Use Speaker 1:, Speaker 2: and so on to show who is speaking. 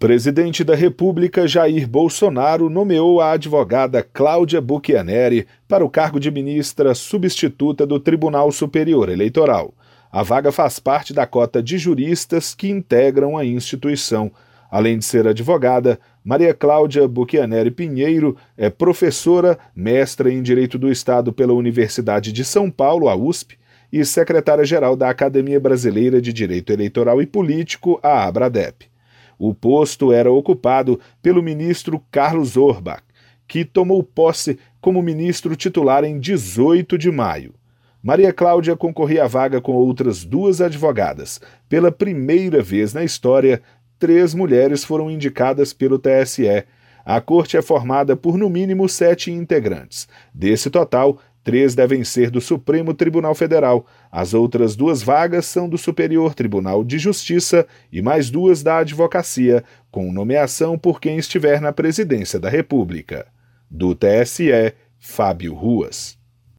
Speaker 1: presidente da República, Jair Bolsonaro, nomeou a advogada Cláudia Buchianeri para o cargo de ministra substituta do Tribunal Superior Eleitoral. A vaga faz parte da cota de juristas que integram a instituição. Além de ser advogada, Maria Cláudia Buchianeri Pinheiro é professora, mestra em Direito do Estado pela Universidade de São Paulo, a USP, e secretária-geral da Academia Brasileira de Direito Eleitoral e Político, a ABRADEP. O posto era ocupado pelo ministro Carlos Orbach, que tomou posse como ministro titular em 18 de maio. Maria Cláudia concorria à vaga com outras duas advogadas. Pela primeira vez na história, três mulheres foram indicadas pelo TSE. A corte é formada por no mínimo sete integrantes. Desse total, Três devem ser do Supremo Tribunal Federal, as outras duas vagas são do Superior Tribunal de Justiça e mais duas da Advocacia, com nomeação por quem estiver na presidência da República. Do TSE, Fábio Ruas.